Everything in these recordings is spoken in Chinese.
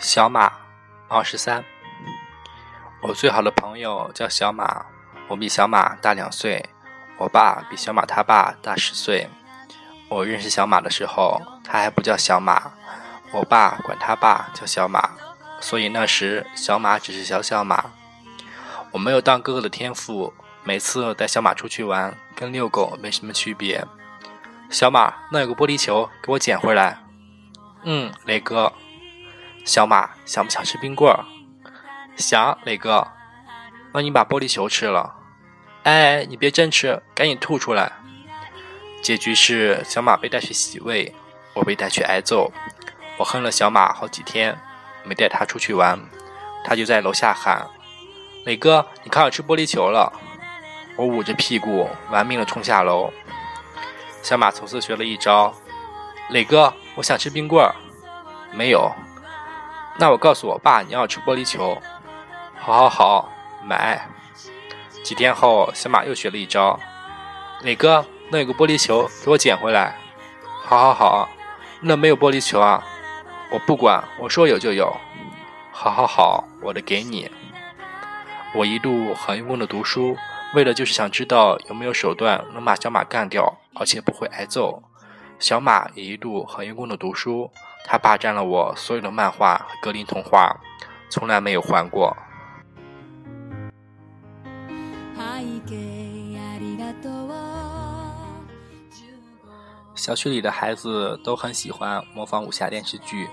小马，二十三。我最好的朋友叫小马，我比小马大两岁。我爸比小马他爸大十岁。我认识小马的时候，他还不叫小马，我爸管他爸叫小马，所以那时小马只是小小马。我没有当哥哥的天赋，每次带小马出去玩，跟遛狗没什么区别。小马，那有个玻璃球，给我捡回来。嗯，磊哥。小马想不想吃冰棍儿？想，磊哥。那你把玻璃球吃了。哎，你别真吃，赶紧吐出来。结局是小马被带去洗胃，我被带去挨揍。我恨了小马好几天，没带他出去玩，他就在楼下喊：“磊哥，你看我吃玻璃球了。”我捂着屁股玩命的冲下楼。小马从此学了一招：“磊哥，我想吃冰棍儿。”没有。那我告诉我爸你要吃玻璃球，好好好，买。几天后，小马又学了一招，磊哥，那有个玻璃球，给我捡回来。好好好，那没有玻璃球啊，我不管，我说有就有。好好好，我的给你。我一度很用功的读书，为的就是想知道有没有手段能把小马干掉，而且不会挨揍。小马也一度很用功的读书。他霸占了我所有的漫画和格林童话，从来没有还过。小区里的孩子都很喜欢模仿武侠电视剧，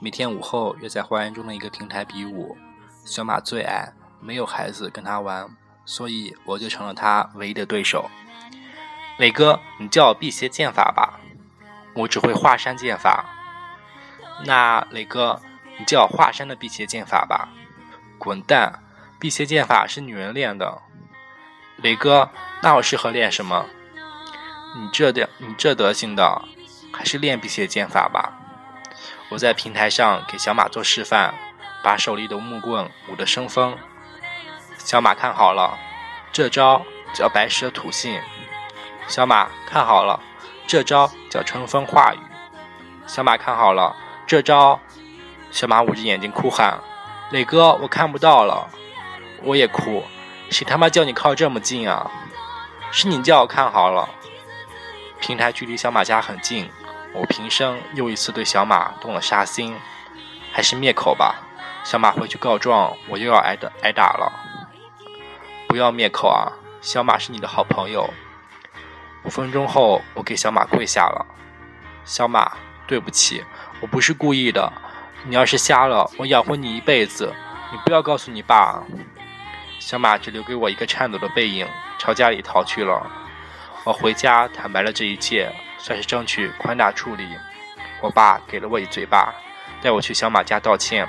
每天午后约在花园中的一个平台比武。小马最矮，没有孩子跟他玩，所以我就成了他唯一的对手。磊哥，你教我辟邪剑法吧，我只会华山剑法。那磊哥，你教华山的辟邪剑法吧。滚蛋！辟邪剑法是女人练的。磊哥，那我适合练什么？你这点，你这德行的，还是练辟邪剑法吧。我在平台上给小马做示范，把手里的木棍舞得生风。小马看好了，这招叫白蛇吐信。小马看好了，这招叫春风化雨。小马看好了。这招，小马捂着眼睛哭喊：“磊哥，我看不到了。”我也哭：“谁他妈叫你靠这么近啊？是你叫我看好了。”平台距离小马家很近，我平生又一次对小马动了杀心，还是灭口吧。小马回去告状，我又要挨打挨打了。不要灭口啊！小马是你的好朋友。五分钟后，我给小马跪下了。小马，对不起。我不是故意的，你要是瞎了，我养活你一辈子。你不要告诉你爸。小马只留给我一个颤抖的背影，朝家里逃去了。我回家坦白了这一切，算是争取宽大处理。我爸给了我一嘴巴，带我去小马家道歉。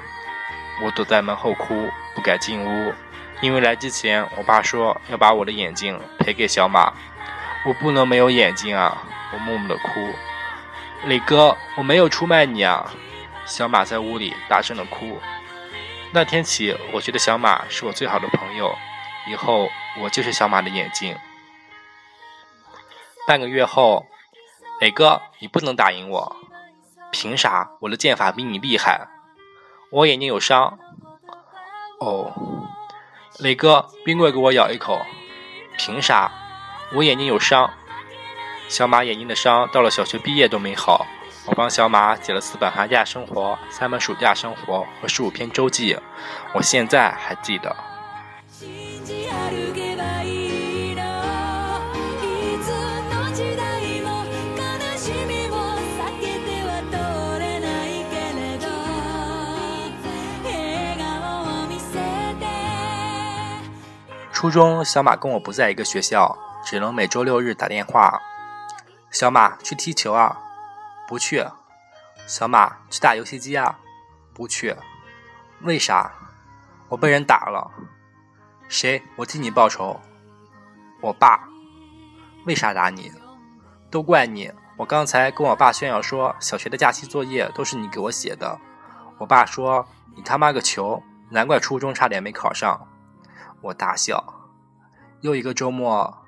我躲在门后哭，不敢进屋，因为来之前我爸说要把我的眼睛赔给小马。我不能没有眼睛啊！我默默的哭。磊哥，我没有出卖你啊！小马在屋里大声的哭。那天起，我觉得小马是我最好的朋友，以后我就是小马的眼睛。半个月后，磊哥，你不能打赢我。凭啥？我的剑法比你厉害。我眼睛有伤。哦，磊哥，冰棍给我咬一口。凭啥？我眼睛有伤。小马眼睛的伤到了小学毕业都没好，我帮小马写了四本寒假生活、三本暑假生活和十五篇周记，我现在还记得。初中，小马跟我不在一个学校，只能每周六日打电话。小马去踢球啊？不去。小马去打游戏机啊？不去。为啥？我被人打了。谁？我替你报仇。我爸。为啥打你？都怪你！我刚才跟我爸炫耀说，小学的假期作业都是你给我写的。我爸说你他妈个球，难怪初中差点没考上。我大笑。又一个周末，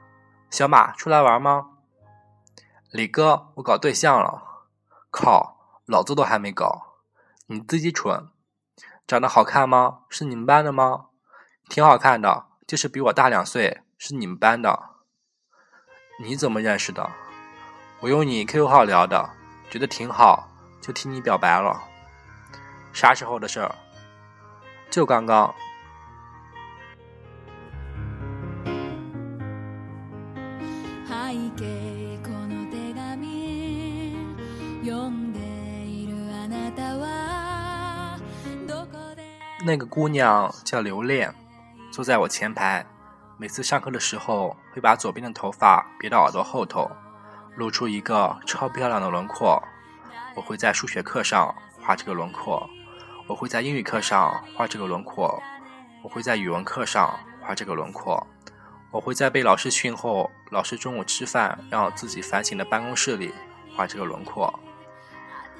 小马出来玩吗？李哥，我搞对象了，靠，老子都还没搞，你自己蠢。长得好看吗？是你们班的吗？挺好看的，就是比我大两岁，是你们班的。你怎么认识的？我用你 QQ 号聊的，觉得挺好，就替你表白了。啥时候的事儿？就刚刚。那个姑娘叫刘恋，坐在我前排。每次上课的时候，会把左边的头发别到耳朵后头，露出一个超漂亮的轮廓。我会在数学课上画这个轮廓，我会在英语课上画这个轮廓，我会在语文课上画这个轮廓，我会在被老师训后，老师中午吃饭让我自己反省的办公室里画这个轮廓。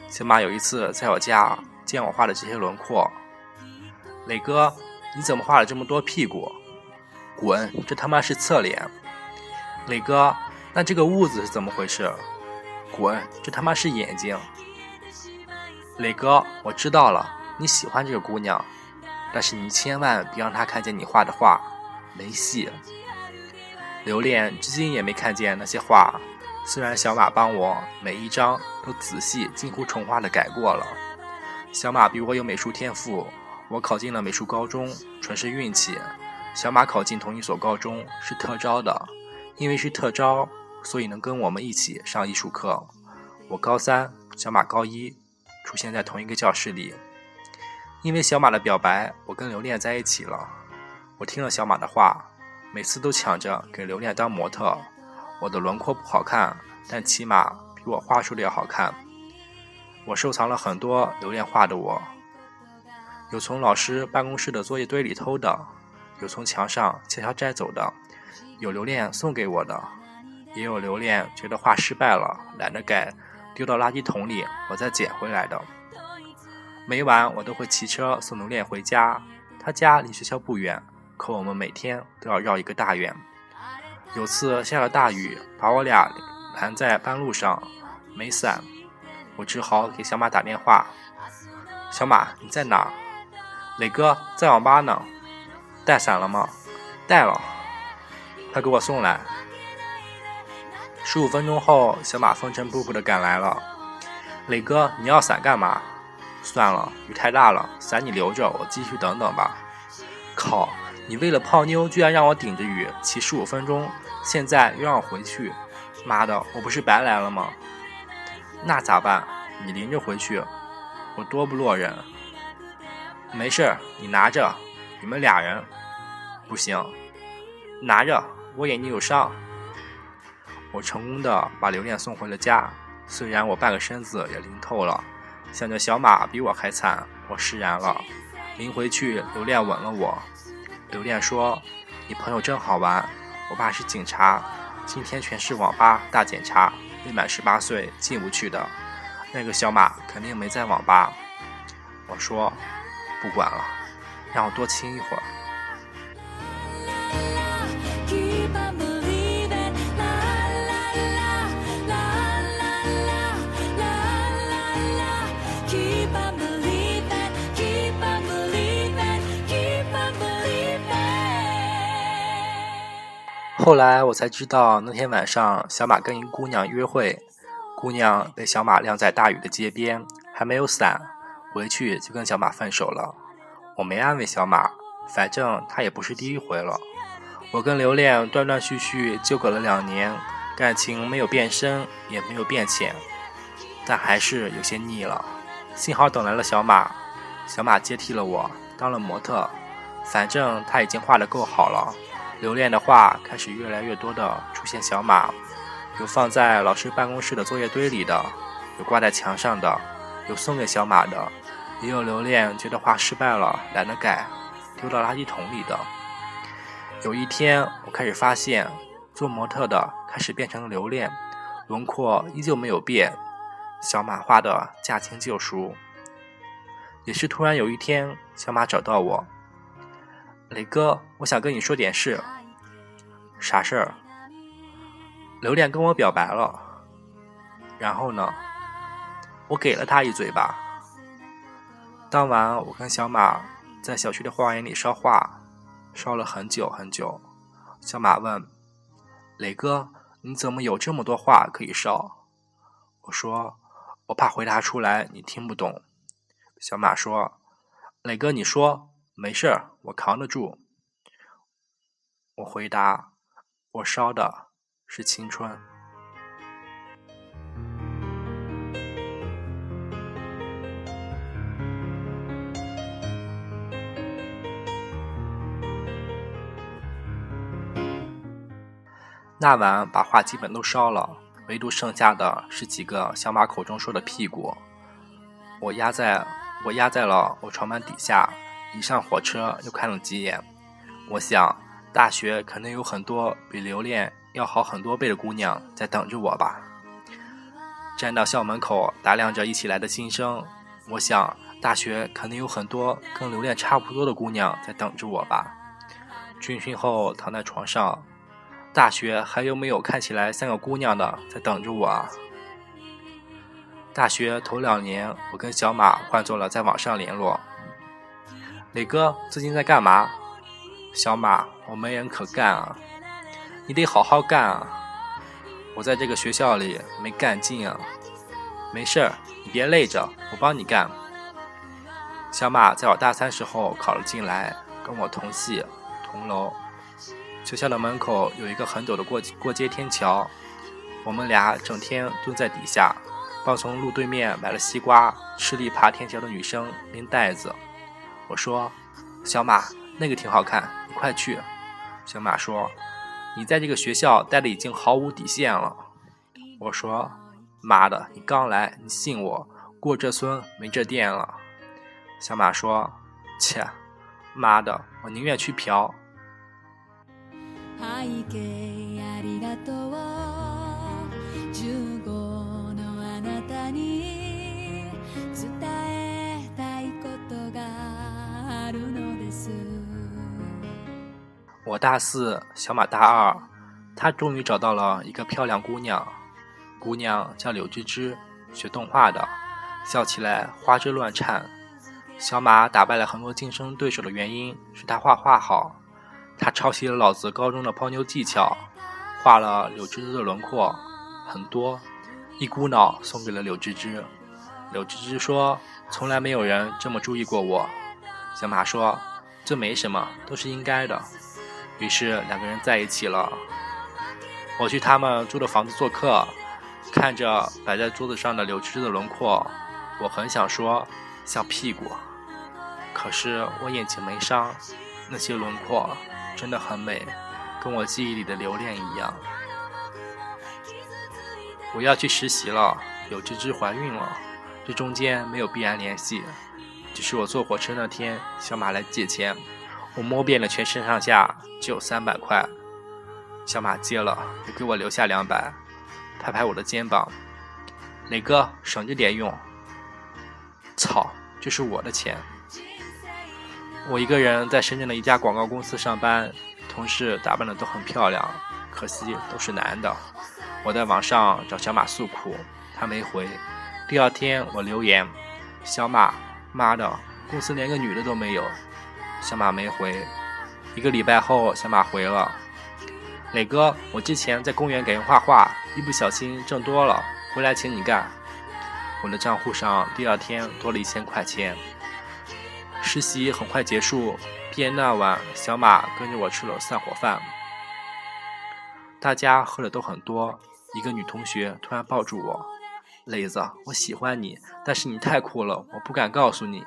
小马有一次在我家见我画的这些轮廓，磊哥，你怎么画了这么多屁股？滚！这他妈是侧脸。磊哥，那这个痦子是怎么回事？滚！这他妈是眼睛。磊哥，我知道了，你喜欢这个姑娘，但是你千万别让她看见你画的画，没戏。刘恋至今也没看见那些画，虽然小马帮我每一张都仔细、近乎重画的改过了。小马比我有美术天赋，我考进了美术高中，纯是运气。小马考进同一所高中是特招的，因为是特招，所以能跟我们一起上艺术课。我高三，小马高一，出现在同一个教室里。因为小马的表白，我跟刘恋在一起了。我听了小马的话，每次都抢着给留恋当模特。我的轮廓不好看，但起码比我画出的要好看。我收藏了很多留恋画的我，有从老师办公室的作业堆里偷的。有从墙上悄悄摘走的，有留恋送给我的，也有留恋觉得画失败了懒得改，丢到垃圾桶里，我再捡回来的。每晚我都会骑车送留恋回家，他家离学校不远，可我们每天都要绕一个大远。有次下了大雨，把我俩拦在半路上，没伞，我只好给小马打电话：“小马，你在哪？”磊哥在网吧呢。带伞了吗？带了，快给我送来。十五分钟后，小马风尘仆仆的赶来了。磊哥，你要伞干嘛？算了，雨太大了，伞你留着，我继续等等吧。靠，你为了泡妞居然让我顶着雨骑十五分钟，现在又让我回去，妈的，我不是白来了吗？那咋办？你淋着回去，我多不落忍。没事，你拿着。你们俩人不行，拿着，我眼睛有伤。我成功的把刘恋送回了家，虽然我半个身子也淋透了。想着小马比我还惨，我释然了。临回去，刘恋吻了我。刘恋说：“你朋友真好玩，我爸是警察，今天全市网吧大检查，未满十八岁进不去的。那个小马肯定没在网吧。”我说：“不管了。”让我多亲一会儿。后来我才知道，那天晚上小马跟一姑娘约会，姑娘被小马晾在大雨的街边，还没有伞，回去就跟小马分手了。我没安慰小马，反正他也不是第一回了。我跟刘恋断断续续纠葛了两年，感情没有变深，也没有变浅，但还是有些腻了。幸好等来了小马，小马接替了我，当了模特。反正他已经画得够好了。留恋的画开始越来越多的出现小马，有放在老师办公室的作业堆里的，有挂在墙上的，有送给小马的。也有留恋，觉得画失败了，懒得改，丢到垃圾桶里的。有一天，我开始发现，做模特的开始变成了留恋，轮廓依旧没有变，小马画的驾轻就熟。也是突然有一天，小马找到我，磊哥，我想跟你说点事。啥事儿？留恋跟我表白了，然后呢？我给了他一嘴巴。当晚，我跟小马在小区的花园里烧画，烧了很久很久。小马问：“磊哥，你怎么有这么多画可以烧？”我说：“我怕回答出来你听不懂。”小马说：“磊哥，你说没事儿，我扛得住。”我回答：“我烧的是青春。”那晚把画基本都烧了，唯独剩下的是几个小马口中说的屁股。我压在我压在了我床板底下，一上火车又看了几眼。我想，大学肯定有很多比留恋要好很多倍的姑娘在等着我吧。站到校门口打量着一起来的新生，我想，大学肯定有很多跟留恋差不多的姑娘在等着我吧。军训后躺在床上。大学还有没有看起来像个姑娘的在等着我啊？大学头两年，我跟小马换做了在网上联络。磊哥最近在干嘛？小马，我没人可干啊，你得好好干啊！我在这个学校里没干劲啊。没事儿，你别累着，我帮你干。小马在我大三时候考了进来，跟我同系同楼。学校的门口有一个很陡的过过街天桥，我们俩整天蹲在底下，帮从路对面买了西瓜吃力爬天桥的女生拎袋子。我说：“小马，那个挺好看，你快去。”小马说：“你在这个学校待的已经毫无底线了。”我说：“妈的，你刚来，你信我，过这村没这店了。”小马说：“切，妈的，我宁愿去嫖。”我大四，小马大二，他终于找到了一个漂亮姑娘，姑娘叫柳芝芝，学动画的，笑起来花枝乱颤。小马打败了很多竞争对手的原因是他画画好。他抄袭了老子高中的泡妞技巧，画了柳芝芝的轮廓，很多，一股脑送给了柳芝芝。柳芝芝说：“从来没有人这么注意过我。”小马说：“这没什么，都是应该的。”于是两个人在一起了。我去他们住的房子做客，看着摆在桌子上的柳芝芝的轮廓，我很想说像屁股，可是我眼睛没伤，那些轮廓。真的很美，跟我记忆里的留恋一样。我要去实习了，柳枝枝怀孕了，这中间没有必然联系，只是我坐火车那天，小马来借钱，我摸遍了全身上下，只有三百块，小马接了，又给我留下两百，拍拍我的肩膀，磊哥省着点用。操，这是我的钱。我一个人在深圳的一家广告公司上班，同事打扮的都很漂亮，可惜都是男的。我在网上找小马诉苦，他没回。第二天我留言，小马，妈的，公司连个女的都没有。小马没回。一个礼拜后，小马回了，磊哥，我之前在公园给人画画，一不小心挣多了，回来请你干。我的账户上第二天多了一千块钱。实习很快结束，毕业那晚，小马跟着我吃了散伙饭。大家喝的都很多，一个女同学突然抱住我：“磊子，我喜欢你，但是你太酷了，我不敢告诉你。”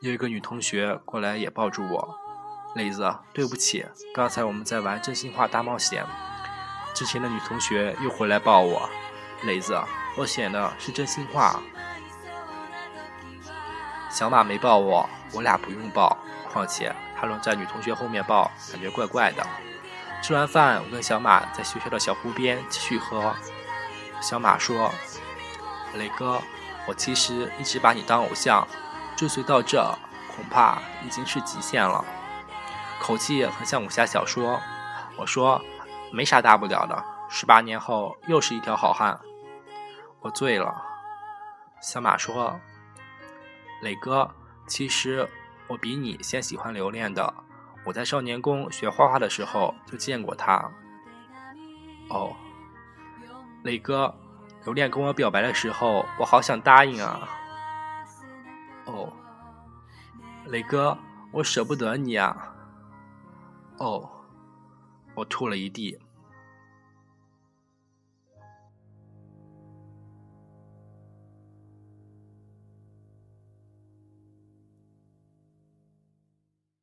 有一个女同学过来也抱住我：“磊子，对不起，刚才我们在玩真心话大冒险。”之前的女同学又回来抱我：“磊子，我选的是真心话。”小马没抱我，我俩不用抱。况且他能在女同学后面抱，感觉怪怪的。吃完饭，我跟小马在学校的小湖边继续喝。小马说：“磊哥，我其实一直把你当偶像，追随到这，恐怕已经是极限了。”口气很像武侠小说。我说：“没啥大不了的，十八年后又是一条好汉。”我醉了。小马说。磊哥，其实我比你先喜欢留恋的。我在少年宫学画画的时候就见过他。哦，磊哥，留恋跟我表白的时候，我好想答应啊。哦，磊哥，我舍不得你啊。哦，我吐了一地。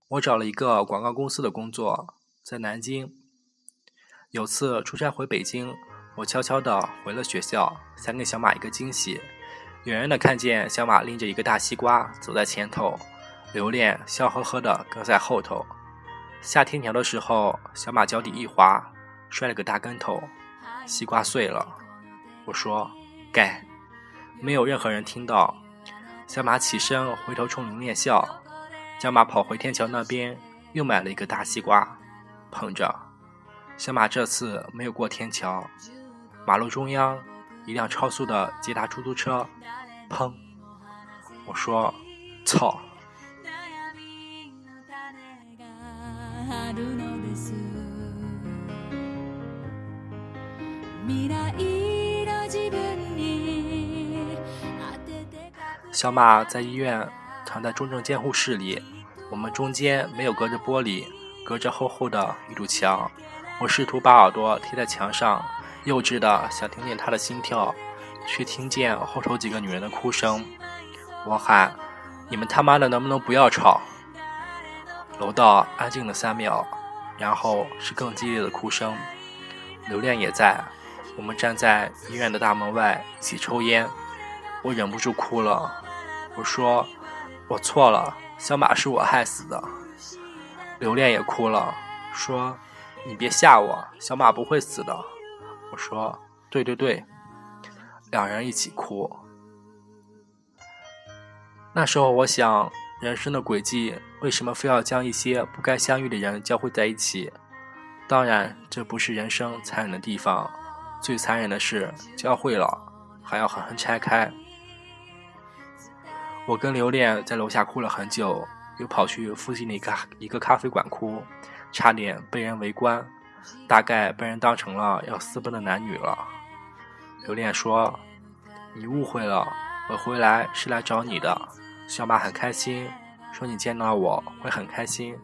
我找了一个广告公司的工作，在南京。有次出差回北京，我悄悄的回了学校，想给小马一个惊喜。远远的看见小马拎着一个大西瓜走在前头，留恋笑呵呵的跟在后头。下天桥的时候，小马脚底一滑，摔了个大跟头，西瓜碎了。我说：“盖。”没有任何人听到。小马起身回头冲留恋笑。小马跑回天桥那边，又买了一个大西瓜，捧着。小马这次没有过天桥，马路中央，一辆超速的捷达出租车，砰！我说：“操！”小马在医院。躺在重症监护室里，我们中间没有隔着玻璃，隔着厚厚的一堵墙。我试图把耳朵贴在墙上，幼稚的想听见他的心跳，却听见后头几个女人的哭声。我喊：“你们他妈的能不能不要吵？”楼道安静了三秒，然后是更激烈的哭声。刘恋也在，我们站在医院的大门外一起抽烟。我忍不住哭了，我说。我错了，小马是我害死的。留恋也哭了，说：“你别吓我，小马不会死的。”我说：“对对对。”两人一起哭。那时候我想，人生的轨迹为什么非要将一些不该相遇的人交汇在一起？当然，这不是人生残忍的地方，最残忍的是交汇了还要狠狠拆开。我跟留恋在楼下哭了很久，又跑去附近的一个一个咖啡馆哭，差点被人围观，大概被人当成了要私奔的男女了。留恋说：“你误会了，我回来是来找你的。”小马很开心，说：“你见到我会很开心。”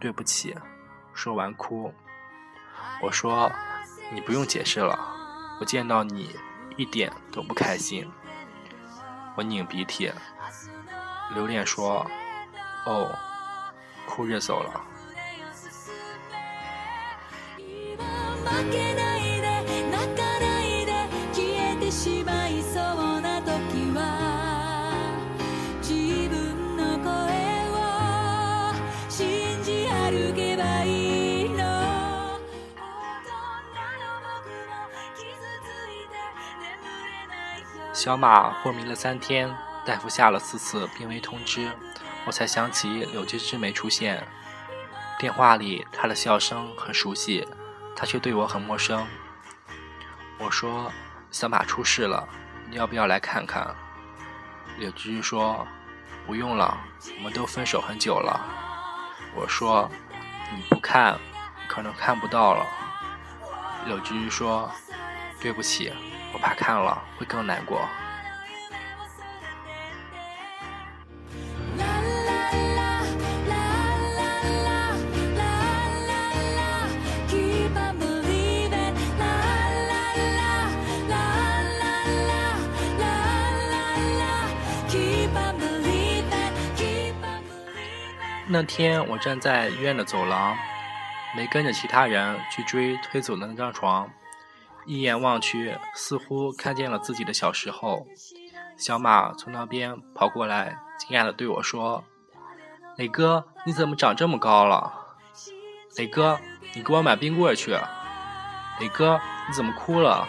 对不起，说完哭。我说：“你不用解释了，我见到你一点都不开心。”我拧鼻涕。留恋说：“哦，哭着走了。”小马昏迷了三天。大夫下了四次病危通知，我才想起柳枝枝没出现。电话里她的笑声很熟悉，他却对我很陌生。我说：“小马出事了，你要不要来看看？”柳枝说：“不用了，我们都分手很久了。”我说：“你不看，可能看不到了。”柳枝枝说：“对不起，我怕看了会更难过。”那天我站在医院的走廊，没跟着其他人去追推走的那张床，一眼望去，似乎看见了自己的小时候。小马从那边跑过来，惊讶地对我说：“磊哥，你怎么长这么高了？磊哥，你给我买冰棍去。磊哥，你怎么哭了？”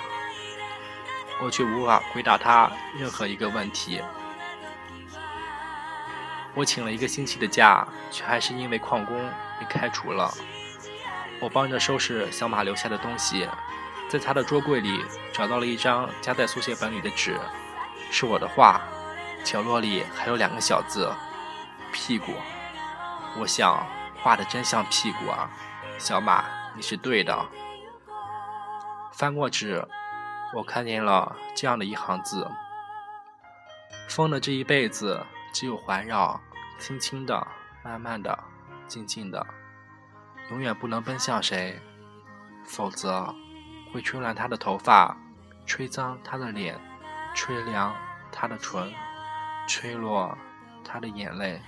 我却无法回答他任何一个问题。我请了一个星期的假，却还是因为旷工被开除了。我帮着收拾小马留下的东西，在他的桌柜里找到了一张夹在速写本里的纸，是我的画，角落里还有两个小字：“屁股。我想画的真像屁股啊，小马，你是对的。翻过纸，我看见了这样的一行字：风的这一辈子，只有环绕，轻轻的，慢慢的，静静的，永远不能奔向谁，否则会吹乱他的头发，吹脏他的脸，吹凉他的唇，吹落他的眼泪。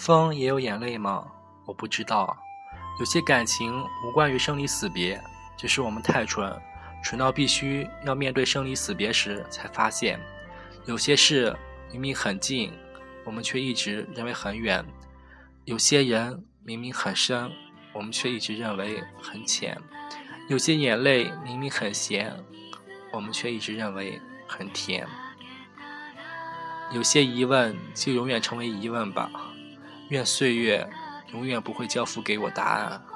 风也有眼泪吗？我不知道。有些感情无关于生离死别，只是我们太蠢，蠢到必须要面对生离死别时才发现，有些事明明很近，我们却一直认为很远；有些人明明很深，我们却一直认为很浅；有些眼泪明明很咸，我们却一直认为很甜；有些疑问就永远成为疑问吧。愿岁月永远不会交付给我答案。